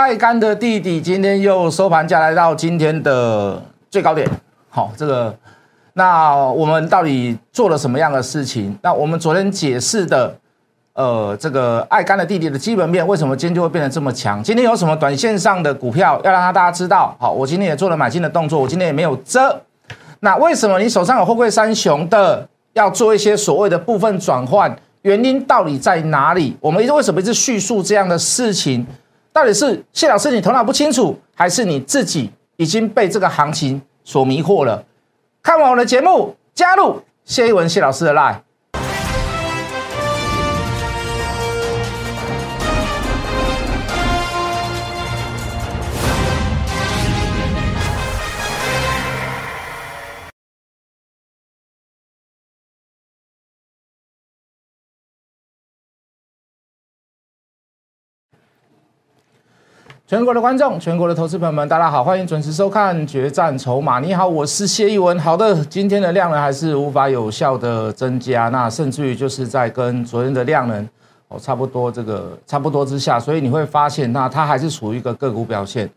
爱干的弟弟今天又收盘价来到今天的最高点。好，这个那我们到底做了什么样的事情？那我们昨天解释的，呃，这个爱干的弟弟的基本面为什么今天就会变得这么强？今天有什么短线上的股票要让大家知道？好，我今天也做了买进的动作，我今天也没有遮。那为什么你手上有货柜三雄的要做一些所谓的部分转换？原因到底在哪里？我们为什么一直叙述这样的事情？到底是谢老师你头脑不清楚，还是你自己已经被这个行情所迷惑了？看完我的节目，加入谢一文谢老师的 line。全国的观众，全国的投资朋友们，大家好，欢迎准时收看《决战筹码》。你好，我是谢一文。好的，今天的量能还是无法有效的增加，那甚至于就是在跟昨天的量能哦差不多，这个差不多之下，所以你会发现，那它还是处于一个个股表现。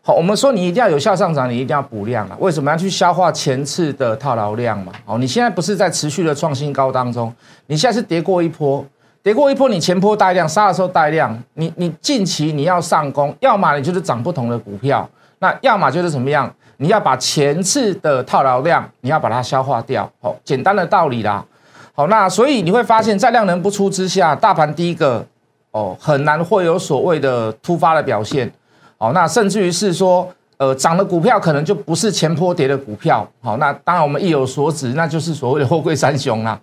好，我们说你一定要有效上涨，你一定要补量啊。为什么要去消化前次的套牢量嘛？哦，你现在不是在持续的创新高当中，你现在是跌过一波。跌过一波，你前波带量杀的时候带量，你你近期你要上攻，要么你就是涨不同的股票，那要么就是怎么样？你要把前次的套牢量，你要把它消化掉。好，简单的道理啦。好，那所以你会发现在量能不出之下，大盘第一个哦很难会有所谓的突发的表现。好，那甚至于是说，呃，涨的股票可能就不是前波跌的股票。好，那当然我们意有所指，那就是所谓的货柜三雄啦。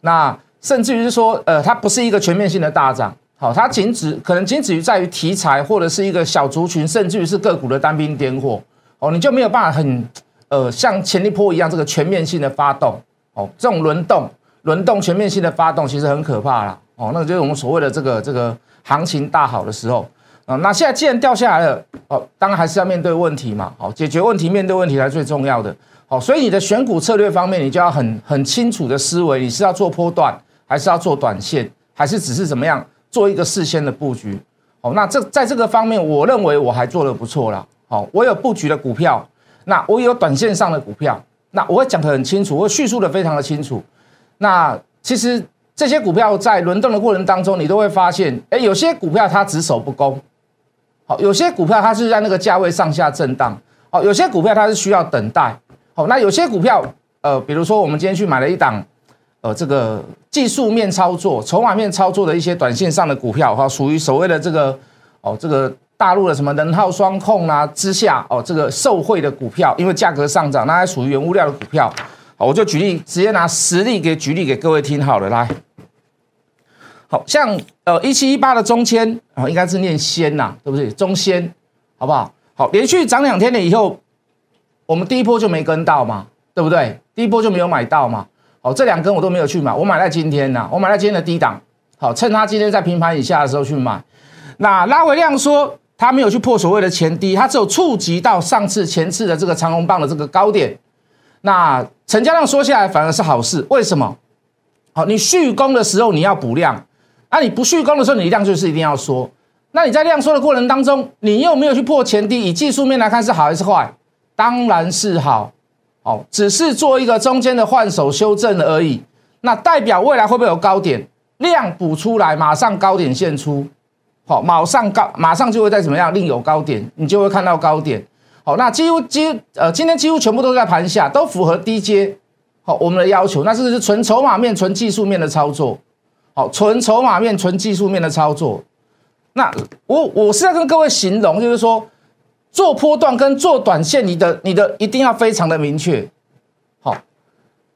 那甚至于是说，呃，它不是一个全面性的大涨，好，它仅止可能仅止于在于题材或者是一个小族群，甚至于是个股的单兵点火，哦，你就没有办法很，呃，像前一波一样这个全面性的发动，哦，这种轮动、轮动全面性的发动其实很可怕啦，哦，那个就是我们所谓的这个这个行情大好的时候，啊，那现在既然掉下来了，哦，当然还是要面对问题嘛，好，解决问题、面对问题才最重要的，好，所以你的选股策略方面，你就要很很清楚的思维，你是要做波段。还是要做短线，还是只是怎么样做一个事先的布局？好，那这在这个方面，我认为我还做的不错了。好，我有布局的股票，那我有短线上的股票，那我会讲得很清楚，我叙述的非常的清楚。那其实这些股票在轮动的过程当中，你都会发现，哎，有些股票它只守不攻，好，有些股票它是在那个价位上下震荡，好，有些股票它是需要等待，好，那有些股票，呃，比如说我们今天去买了一档。呃，这个技术面操作、筹码面操作的一些短线上的股票，哈，属于所谓的这个哦，这个大陆的什么能耗双控啊之下，哦，这个受惠的股票，因为价格上涨，那还属于原物料的股票。好，我就举例，直接拿实例给举例给各位听好了，来，好像呃一七一八的中签啊，应该是念仙呐，对不对？中仙，好不好？好，连续涨两天了以后，我们第一波就没跟到嘛，对不对？第一波就没有买到嘛。哦，这两根我都没有去买，我买在今天呐，我买在今天的低档，好，趁它今天在平盘以下的时候去买。那拉回量说，它没有去破所谓的前低，它只有触及到上次前次的这个长红棒的这个高点。那成交量缩下来反而是好事，为什么？好，你续攻的时候你要补量，那你不续攻的时候，你量就是一定要缩。那你在量缩的过程当中，你又没有去破前低，以技术面来看是好还是坏？当然是好。哦，只是做一个中间的换手修正而已，那代表未来会不会有高点量补出来，马上高点现出，好，马上高，马上就会再怎么样另有高点，你就会看到高点。好，那几乎几呃，今天几乎全部都在盘下，都符合低阶，好，我们的要求，那这是纯筹码面、纯技术面的操作，好，纯筹码面、纯技术面的操作。那我我是在跟各位形容，就是说。做波段跟做短线，你的你的一定要非常的明确，好，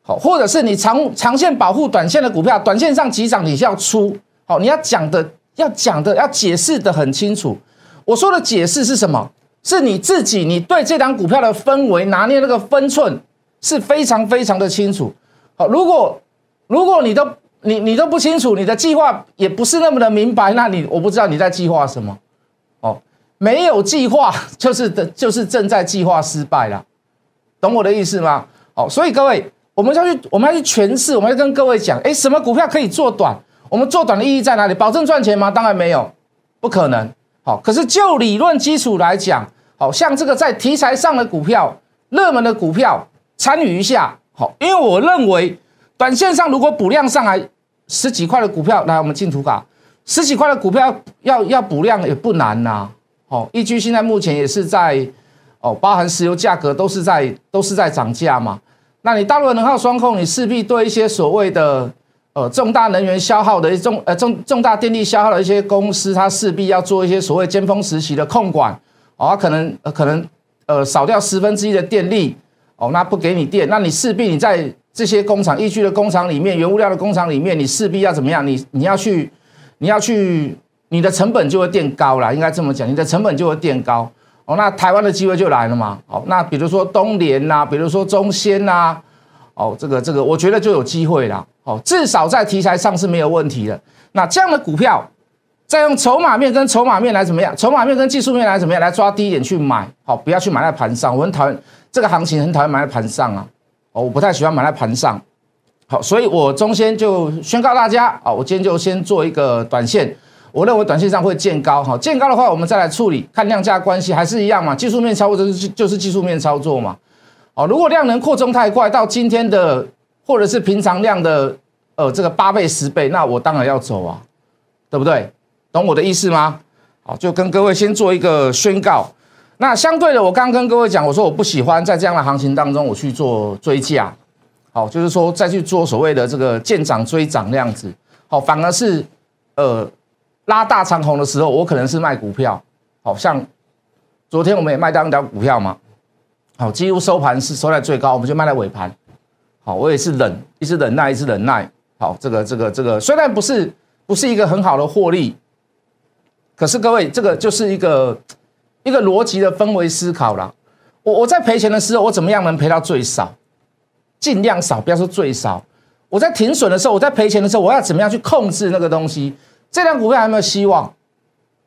好，或者是你长长线保护短线的股票，短线上急涨你是要出，好，你要讲的要讲的要解释的很清楚。我说的解释是什么？是你自己你对这档股票的氛围拿捏那个分寸是非常非常的清楚。好，如果如果你都你你都不清楚，你的计划也不是那么的明白，那你我不知道你在计划什么。没有计划 就是的，就是正在计划失败了，懂我的意思吗？好，所以各位，我们要去，我们要去诠释，我们要跟各位讲，哎，什么股票可以做短？我们做短的意义在哪里？保证赚钱吗？当然没有，不可能。好，可是就理论基础来讲，好像这个在题材上的股票、热门的股票参与一下，好，因为我认为短线上如果补量上来十几块的股票，来我们进图卡，十几块的股票要要补量也不难呐。哦，易居现在目前也是在哦，包含石油价格都是在都是在涨价嘛。那你大陆能耗双控，你势必对一些所谓的。呃，重大能源消耗的重呃重重大电力消耗的一些公司，它势必要做一些所谓尖峰时期的控管，哦，可能可能呃少掉十分之一的电力，哦，那不给你电，那你势必你在这些工厂、易居的工厂里面、原物料的工厂里面，你势必要怎么样？你你要去你要去，你的成本就会垫高了，应该这么讲，你的成本就会垫高，哦，那台湾的机会就来了嘛，哦，那比如说东联呐，比如说中仙呐，哦，这个这个，我觉得就有机会了。哦，至少在题材上是没有问题的。那这样的股票，再用筹码面跟筹码面来怎么样？筹码面跟技术面来怎么样？来抓低点去买。好，不要去买在盘上。我很讨厌这个行情，很讨厌买在盘上啊。哦，我不太喜欢买在盘上。好，所以我中先就宣告大家啊，我今天就先做一个短线。我认为短线上会见高。哈，见高的话，我们再来处理，看量价关系还是一样嘛？技术面操作就是就是技术面操作嘛。哦，如果量能扩充太快，到今天的。或者是平常量的，呃，这个八倍十倍，那我当然要走啊，对不对？懂我的意思吗？好，就跟各位先做一个宣告。那相对的，我刚刚跟各位讲，我说我不喜欢在这样的行情当中我去做追价，好，就是说再去做所谓的这个见涨追涨那样子，好，反而是呃拉大长红的时候，我可能是卖股票，好像昨天我们也卖到一条股票嘛，好，几乎收盘是收在最高，我们就卖在尾盘。好，我也是忍，一直忍耐，一直忍耐。好，这个这个这个虽然不是不是一个很好的获利，可是各位，这个就是一个一个逻辑的氛围思考啦。我我在赔钱的时候，我怎么样能赔到最少？尽量少，不要说最少。我在停损的时候，我在赔钱的时候，我要怎么样去控制那个东西？这辆股票还有没有希望？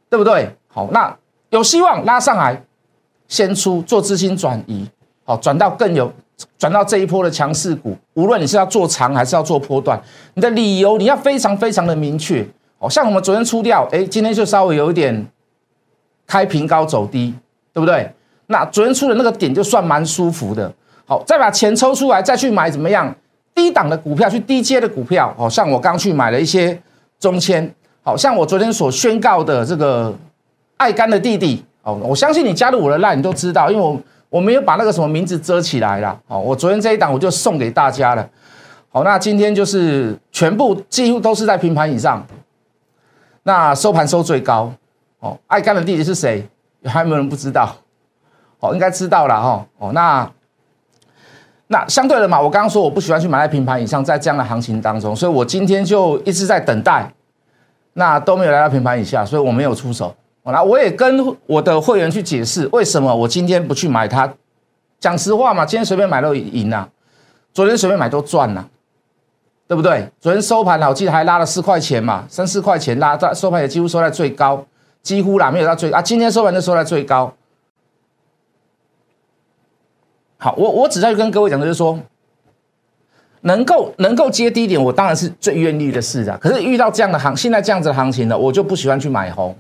对不对？好，那有希望拉上来，先出做资金转移，好，转到更有。转到这一波的强势股，无论你是要做长还是要做波段，你的理由你要非常非常的明确。哦，像我们昨天出掉，哎，今天就稍微有一点开平高走低，对不对？那昨天出的那个点就算蛮舒服的。好，再把钱抽出来，再去买怎么样？低档的股票，去低阶的股票。哦，像我刚去买了一些中签，好像我昨天所宣告的这个爱肝的弟弟。哦，我相信你加入我的 line，你都知道，因为我。我没有把那个什么名字遮起来了，哦，我昨天这一档我就送给大家了，好，那今天就是全部几乎都是在平盘以上，那收盘收最高，哦，爱干的弟弟是谁？还有没有人不知道？哦，应该知道了哈，哦，那那相对的嘛，我刚刚说我不喜欢去买在平盘以上，在这样的行情当中，所以我今天就一直在等待，那都没有来到平盘以下，所以我没有出手。那我也跟我的会员去解释为什么我今天不去买它。讲实话嘛，今天随便买都赢了，昨天随便买都赚了，对不对？昨天收盘我记得还拉了四块钱嘛，三四块钱拉到收盘也几乎收在最高，几乎啦没有到最啊。今天收盘就收在最高。好，我我只在跟各位讲的就是说，能够能够接低点，我当然是最愿意的事啊。可是遇到这样的行，现在这样子的行情呢，我就不喜欢去买红。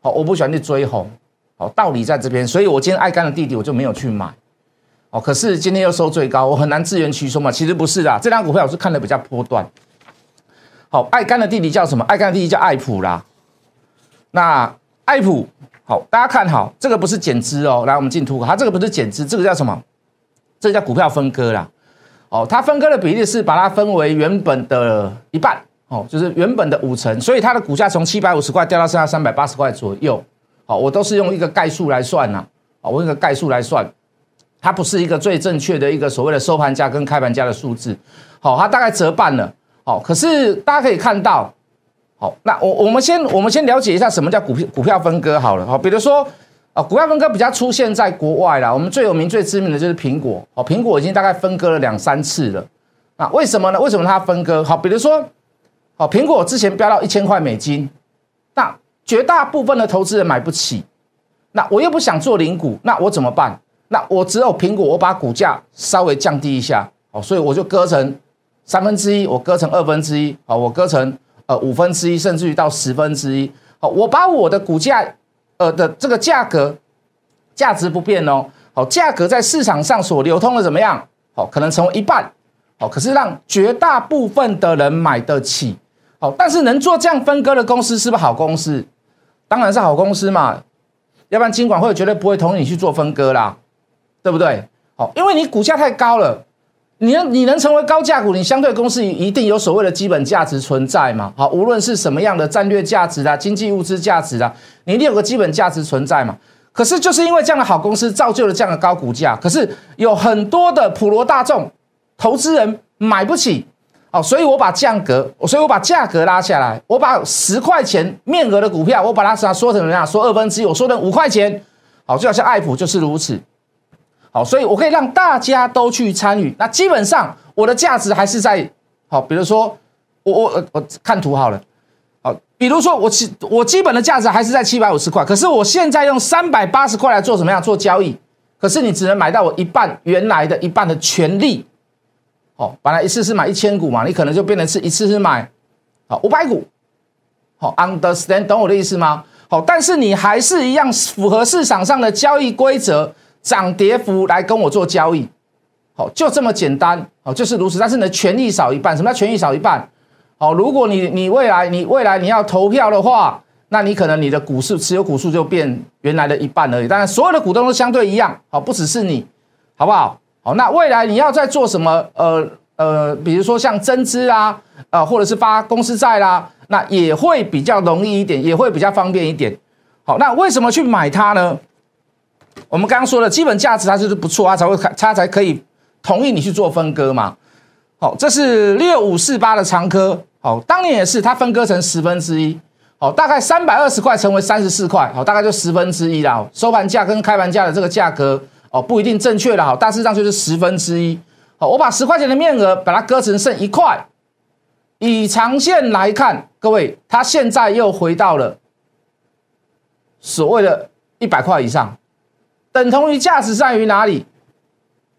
好，我不喜欢去追红，好，道理在这边，所以我今天爱干的弟弟我就没有去买，哦，可是今天又收最高，我很难自圆其说嘛。其实不是啦，这张股票我是看的比较波段。好，爱干的弟弟叫什么？爱干的弟弟叫爱普啦。那爱普，好，大家看好，这个不是减资哦。来，我们进图，它这个不是减资，这个叫什么？这个叫股票分割啦。哦，它分割的比例是把它分为原本的一半。哦，就是原本的五成，所以它的股价从七百五十块掉到剩下三百八十块左右。好，我都是用一个概数来算呐。啊，我用个概数来算，它不是一个最正确的一个所谓的收盘价跟开盘价的数字。好，它大概折半了。好，可是大家可以看到，好，那我我们先我们先了解一下什么叫股票股票分割好了。好，比如说啊，股票分割比较出现在国外啦，我们最有名最知名的就是苹果。哦，苹果已经大概分割了两三次了。那，为什么呢？为什么它分割？好，比如说。好，苹果之前飙到一千块美金，那绝大部分的投资人买不起，那我又不想做零股，那我怎么办？那我只有苹果，我把股价稍微降低一下，哦，所以我就割成三分之一，我割成二分之一，哦，我割成呃五分之一，甚至于到十分之一，好，我把我的股价呃的这个价格价值不变哦，好，价格在市场上所流通的怎么样？好，可能成为一半，好，可是让绝大部分的人买得起，好，但是能做这样分割的公司是不是好公司？当然是好公司嘛，要不然金管会绝对不会同意你去做分割啦，对不对？好，因为你股价太高了。你能你能成为高价股，你相对公司一定有所谓的基本价值存在嘛？好，无论是什么样的战略价值啊、经济物资价值啊，你一定有个基本价值存在嘛？可是就是因为这样的好公司造就了这样的高股价，可是有很多的普罗大众投资人买不起，哦，所以我把价格，所以我把价格拉下来，我把十块钱面额的股票，我把它说说成怎么样？说二分之一，我说成五块钱，好，就好像爱普就是如此。好，所以我可以让大家都去参与。那基本上我的价值还是在好，比如说我我我看图好了，好，比如说我基我基本的价值还是在七百五十块，可是我现在用三百八十块来做什么样做交易？可是你只能买到我一半原来的一半的权利。好，本来一次是买一千股嘛，你可能就变成是一次是买好五百股。好，understand 懂我的意思吗？好，但是你还是一样符合市场上的交易规则。涨跌幅来跟我做交易，好，就这么简单，好，就是如此。但是呢，权益少一半，什么叫权益少一半？好，如果你你未来你未来你要投票的话，那你可能你的股市持有股数就变原来的一半而已。当然，所有的股东都相对一样，好，不只是你，好不好？好，那未来你要再做什么？呃呃，比如说像增资啊，呃，或者是发公司债啦，那也会比较容易一点，也会比较方便一点。好，那为什么去买它呢？我们刚刚说的基本价值，它就是不错，它才会它才可以同意你去做分割嘛。好，这是六五四八的长科，好，当年也是它分割成十分之一，好，大概三百二十块成为三十四块，好，大概就十分之一啦。收盘价跟开盘价的这个价格，哦，不一定正确的，好，大致上就是十分之一。好，我把十块钱的面额把它割成剩一块，以长线来看，各位，它现在又回到了所谓的一百块以上。等同于价值在于哪里？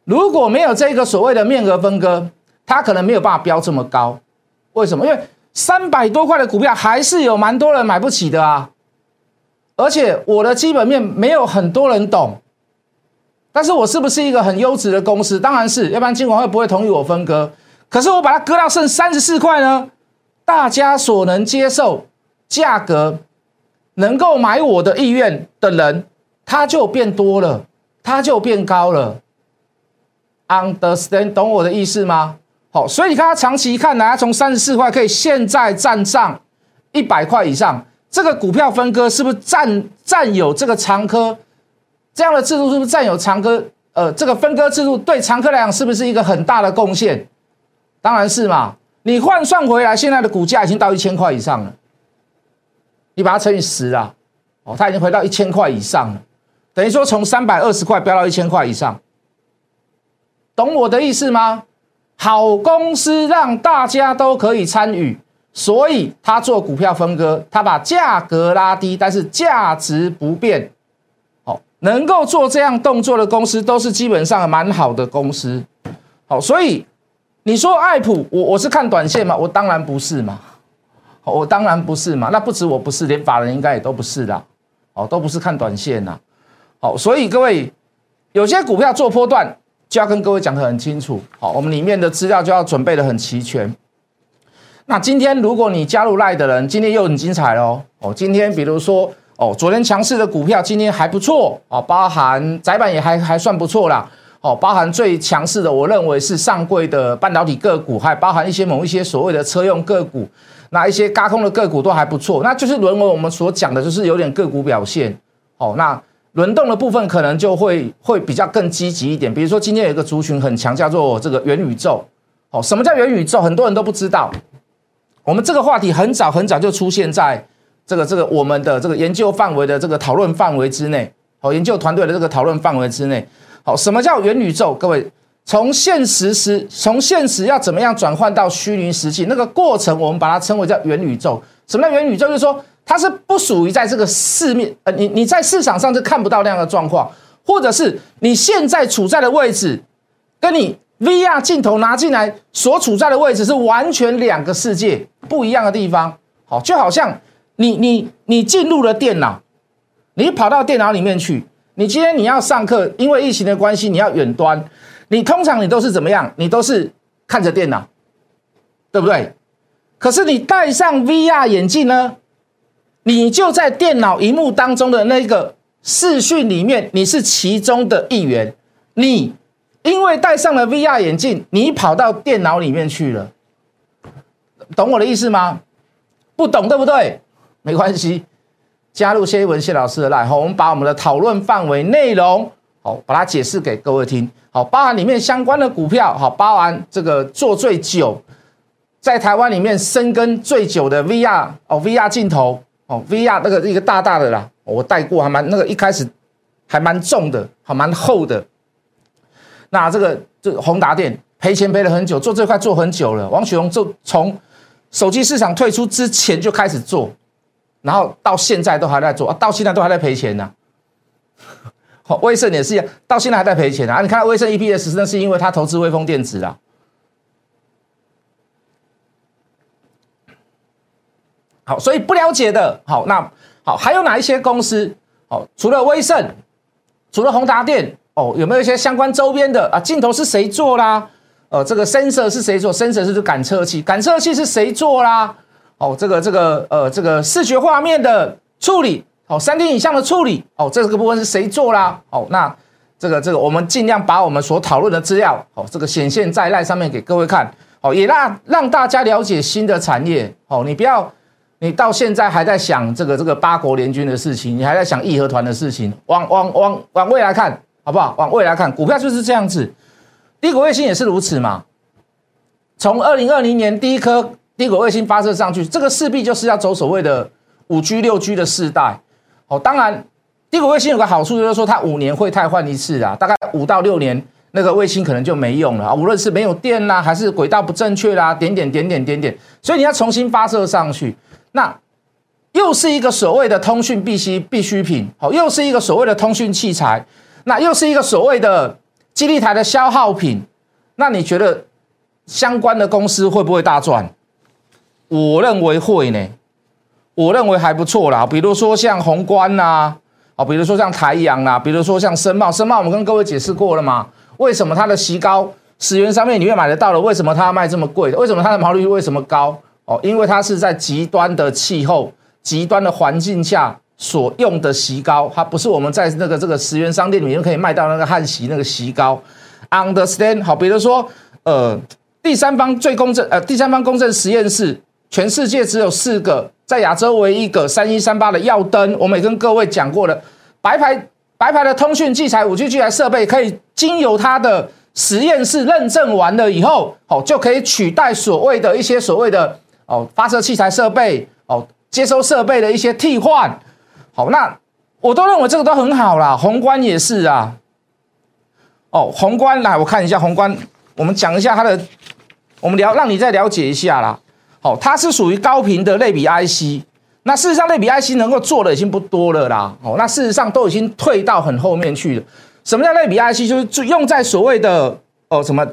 如果没有这个所谓的面额分割，它可能没有办法标这么高。为什么？因为三百多块的股票还是有蛮多人买不起的啊。而且我的基本面没有很多人懂。但是我是不是一个很优质的公司？当然是，要不然金管会不会同意我分割。可是我把它割到剩三十四块呢？大家所能接受价格，能够买我的意愿的人。它就变多了，它就变高了。Understand 懂我的意思吗？好，所以你看它长期看，它从三十四块可以现在站上一百块以上，这个股票分割是不是占占有这个长科这样的制度？是不是占有长科？呃，这个分割制度对长科来讲是不是一个很大的贡献？当然是嘛。你换算回来，现在的股价已经到一千块以上了，你把它乘以十啊，哦，它已经回到一千块以上了。等于说从三百二十块飙到一千块以上，懂我的意思吗？好公司让大家都可以参与，所以他做股票分割，他把价格拉低，但是价值不变。好，能够做这样动作的公司，都是基本上蛮好的公司。好，所以你说爱普，我我是看短线吗？我当然不是嘛，我当然不是嘛。那不止我不是，连法人应该也都不是的。哦，都不是看短线呐。好，所以各位有些股票做波段，就要跟各位讲得很清楚。好，我们里面的资料就要准备的很齐全。那今天如果你加入赖的人，今天又很精彩喽。哦，今天比如说哦，昨天强势的股票今天还不错哦，包含窄板也还还算不错啦。哦，包含最强势的，我认为是上柜的半导体个股，还包含一些某一些所谓的车用个股，那一些高空的个股都还不错。那就是沦为我们所讲的，就是有点个股表现。哦，那。轮动的部分可能就会会比较更积极一点，比如说今天有一个族群很强，叫做这个元宇宙。哦，什么叫元宇宙？很多人都不知道。我们这个话题很早很早就出现在这个这个我们的这个研究范围的这个讨论范围之内。哦，研究团队的这个讨论范围之内。好，什么叫元宇宙？各位，从现实时从现实要怎么样转换到虚拟实际，那个过程我们把它称为叫元宇宙。什么叫元宇宙？就是说。它是不属于在这个市面，呃，你你在市场上是看不到那样的状况，或者是你现在处在的位置，跟你 VR 镜头拿进来所处在的位置是完全两个世界不一样的地方。好，就好像你你你进入了电脑，你跑到电脑里面去，你今天你要上课，因为疫情的关系，你要远端，你通常你都是怎么样？你都是看着电脑，对不对？可是你戴上 VR 眼镜呢，你就在电脑荧幕当中的那个视讯里面，你是其中的一员。你因为戴上了 VR 眼镜，你跑到电脑里面去了，懂我的意思吗？不懂对不对？没关系。加入谢一文谢老师的来，好，我们把我们的讨论范围内容，好，把它解释给各位听，好，包含里面相关的股票，好，包含这个做最久，在台湾里面深耕最久的 VR 哦，VR 镜头哦，VR 那个一个大大的啦，我带过，还蛮那个一开始还蛮重的，还蛮厚的。那这个这宏达电赔钱赔了很久，做这块做很久了，王雪红就从手机市场退出之前就开始做。然后到现在都还在做，到现在都还在赔钱呢。好，威盛也是一样，到现在还在赔钱啊！你看威盛 EPS，那是因为他投资微风电子啊。好，所以不了解的，好，那好，还有哪一些公司？好，除了威盛，除了宏达电，哦，有没有一些相关周边的啊？镜头是谁做啦？呃，这个 sensor 是谁做？sensor 是感测器，感测器是谁做啦？哦，这个这个呃，这个视觉画面的处理，哦，三 D 影像的处理，哦，这个部分是谁做啦？哦，那这个这个，我们尽量把我们所讨论的资料，哦，这个显现在赖上面给各位看，哦，也让让大家了解新的产业，哦，你不要，你到现在还在想这个这个八国联军的事情，你还在想义和团的事情，往往往往未来看，好不好？往未来看，股票就是这样子，低轨卫星也是如此嘛，从二零二零年第一颗。低轨卫星发射上去，这个势必就是要走所谓的五 G、六 G 的世代。哦，当然，低轨卫星有个好处就是说，它五年会汰换一次啊，大概五到六年，那个卫星可能就没用了啊。无论是没有电啦，还是轨道不正确啦，点点点点点点，所以你要重新发射上去，那又是一个所谓的通讯必须必需品，好，又是一个所谓的通讯器材，那又是一个所谓的基地台的消耗品。那你觉得相关的公司会不会大赚？我认为会呢，我认为还不错啦。比如说像宏观呐，哦，比如说像台阳啦，比如说像深茂，深茂我们跟各位解释过了嘛？为什么它的息高十元上面你会买得到了？为什么它卖这么贵？为什么它的毛利率为什么高？哦，因为它是在极端的气候、极端的环境下所用的席膏，它不是我们在那个这个十元商店里面可以卖到那个汉席那个席膏。Understand？好，比如说呃，第三方最公正呃，第三方公正实验室。全世界只有四个，在亚洲唯一一个三一三八的耀灯，我们也跟各位讲过了，白牌白牌的通讯器材、五 G 器材设备，可以经由它的实验室认证完了以后，哦，就可以取代所谓的一些所谓的哦发射器材设备、哦接收设备的一些替换。好，那我都认为这个都很好啦，宏观也是啊。哦，宏观来，我看一下宏观，我们讲一下它的，我们了让你再了解一下啦。哦，它是属于高频的类比 IC，那事实上类比 IC 能够做的已经不多了啦。哦，那事实上都已经退到很后面去了。什么叫类比 IC？就是用在所谓的哦什么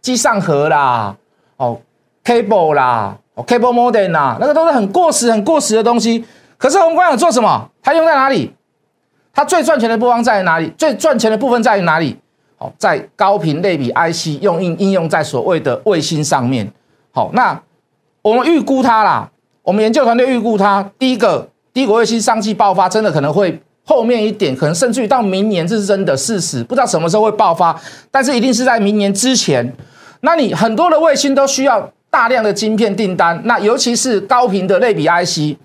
机上盒啦，哦 cable 啦，cable modem 啊，那个都是很过时、很过时的东西。可是宏观有做什么？它用在哪里？它最赚钱的部分在哪里？最赚钱的部分在于哪里？好，在高频类比 IC 用应应用在所谓的卫星上面。好，那。我们预估它啦，我们研究团队预估它，第一个低轨卫星商机爆发，真的可能会后面一点，可能甚至于到明年，这是真的事实，不知道什么时候会爆发，但是一定是在明年之前。那你很多的卫星都需要大量的晶片订单，那尤其是高频的类比 IC，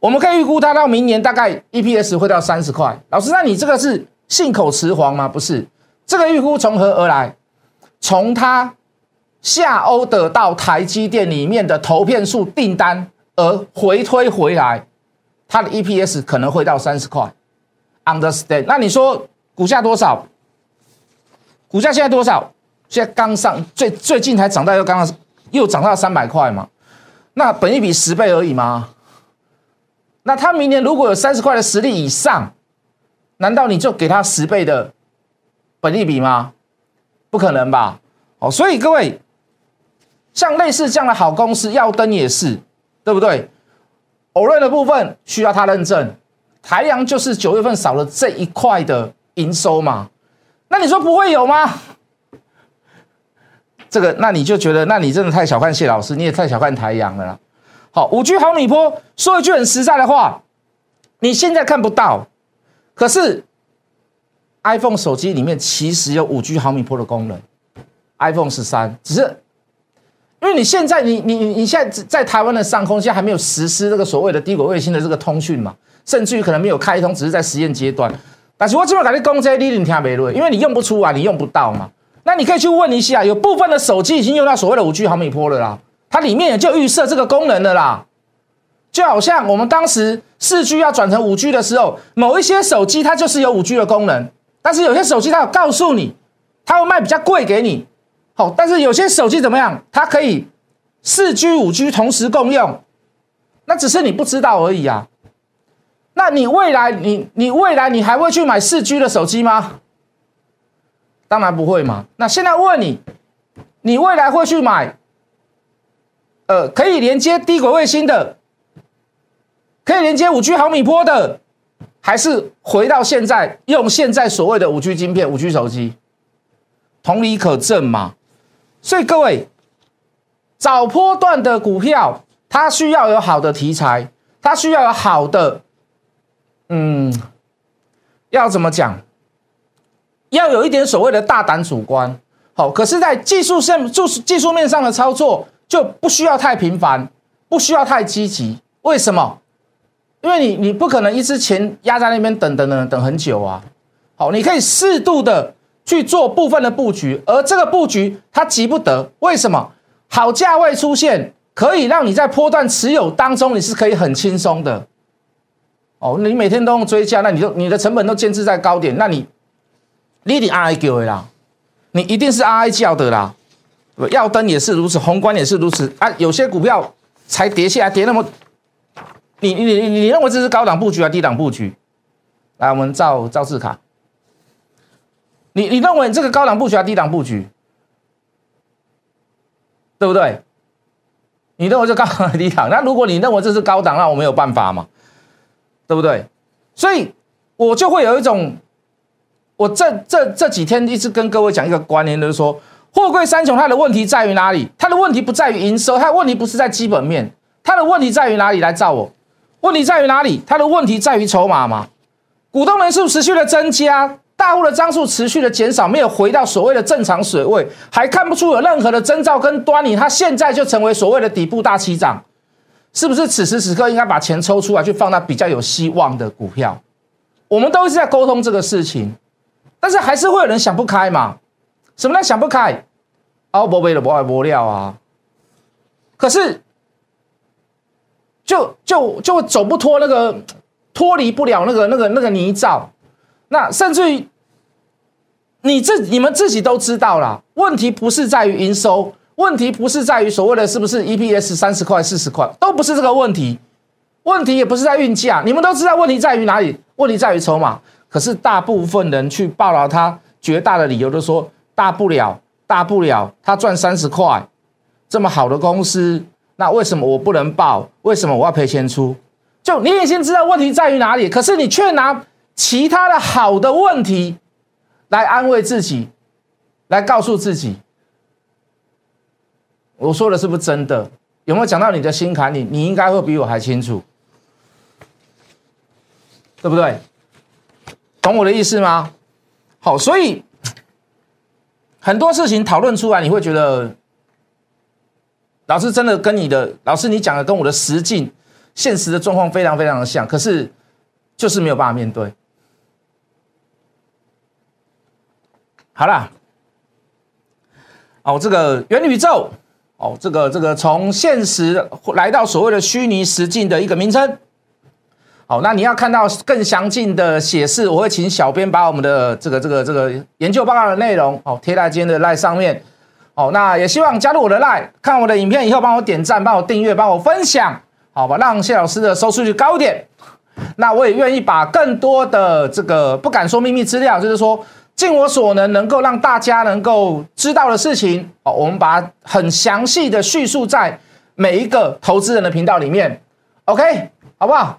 我们可以预估它到明年大概 EPS 会到三十块。老师，那你这个是信口雌黄吗？不是，这个预估从何而来？从它。下欧的到台积电里面的投片数订单，而回推回来，它的 EPS 可能会到三十块。Understand？那你说股价多少？股价现在多少？现在刚上，最最近才涨到又刚刚又涨到三百块嘛？那本一比十倍而已吗？那他明年如果有三十块的实力以上，难道你就给他十倍的本一比吗？不可能吧？哦，所以各位。像类似这样的好公司，耀登也是，对不对？偶瑞的部分需要他认证，台阳就是九月份少了这一块的营收嘛？那你说不会有吗？这个，那你就觉得，那你真的太小看谢老师，你也太小看台阳了啦。好，五 G 毫米波，说一句很实在的话，你现在看不到，可是 iPhone 手机里面其实有五 G 毫米波的功能，iPhone 十三，只是因为你现在你你你现在在台湾的上空，现在还没有实施这个所谓的低轨卫星的这个通讯嘛，甚至于可能没有开通，只是在实验阶段。但是我这边跟你讲这，你你听没对，因为你用不出啊，你用不到嘛。那你可以去问一下，有部分的手机已经用到所谓的五 G 毫米波了啦，它里面也就预设这个功能的啦。就好像我们当时四 G 要转成五 G 的时候，某一些手机它就是有五 G 的功能，但是有些手机它有告诉你，它会卖比较贵给你。好，但是有些手机怎么样？它可以四 G 五 G 同时共用，那只是你不知道而已啊。那你未来你你未来你还会去买四 G 的手机吗？当然不会嘛。那现在问你，你未来会去买，呃，可以连接低轨卫星的，可以连接五 G 毫米波的，还是回到现在用现在所谓的五 G 晶片、五 G 手机？同理可证嘛。所以各位，早波段的股票，它需要有好的题材，它需要有好的，嗯，要怎么讲？要有一点所谓的大胆主观，好，可是，在技术上、就是技术面上的操作就不需要太频繁，不需要太积极。为什么？因为你你不可能一支钱压在那边等等等等很久啊。好，你可以适度的去做部分的布局，而这个布局它急不得。为什么？好价位出现，可以让你在波段持有当中，你是可以很轻松的。哦，你每天都用追加，那你就你的成本都坚持在高点，那你。你一定 I 叫的啦，你一定是 I 叫的啦，耀灯也是如此，宏观也是如此啊。有些股票才跌下来，跌那么，你你你你认为这是高档布局还是低档布局？来，我们照照字卡，你你认为这个高档布局还是低档布局？对不对？你认为这高档 低档？那如果你认为这是高档，那我没有办法嘛，对不对？所以我就会有一种。我这这这几天一直跟各位讲一个观念，就是说，货柜三雄它的问题在于哪里？它的问题不在于营收，它的问题不是在基本面，它的问题在于哪里？来找我，问题在于哪里？它的问题在于筹码吗？股东人数持续的增加，大户的张数持续的减少，没有回到所谓的正常水位，还看不出有任何的征兆跟端倪，它现在就成为所谓的底部大起涨，是不是？此时此刻应该把钱抽出来，去放到比较有希望的股票。我们都是在沟通这个事情。但是还是会有人想不开嘛？什么叫想不开？哦，不为了不爱不料啊！可是就就就走不脱那个脱离不了那个那个那个泥沼。那甚至于你自你们自己都知道了，问题不是在于营收，问题不是在于所谓的是不是 EPS 三十块四十块，都不是这个问题。问题也不是在运价，你们都知道问题在于哪里？问题在于筹码。可是大部分人去报了他绝大的理由都说大不了大不了他赚三十块，这么好的公司，那为什么我不能报？为什么我要赔钱出？就你已经知道问题在于哪里，可是你却拿其他的好的问题来安慰自己，来告诉自己，我说的是不是真的？有没有讲到你的心坎里？你应该会比我还清楚，对不对？懂我的意思吗？好，所以很多事情讨论出来，你会觉得老师真的跟你的老师你讲的跟我的实境现实的状况非常非常的像，可是就是没有办法面对。好了，哦，这个元宇宙，哦，这个这个从现实来到所谓的虚拟实境的一个名称。好，那你要看到更详尽的写示，我会请小编把我们的这个这个这个研究报告的内容，哦，贴在今天的赖上面。哦，那也希望加入我的赖，看我的影片以后帮我点赞，帮我订阅，帮我分享，好吧，让谢老师的收视率高一点。那我也愿意把更多的这个不敢说秘密资料，就是说尽我所能，能够让大家能够知道的事情，哦，我们把很详细的叙述在每一个投资人的频道里面。OK，好不好？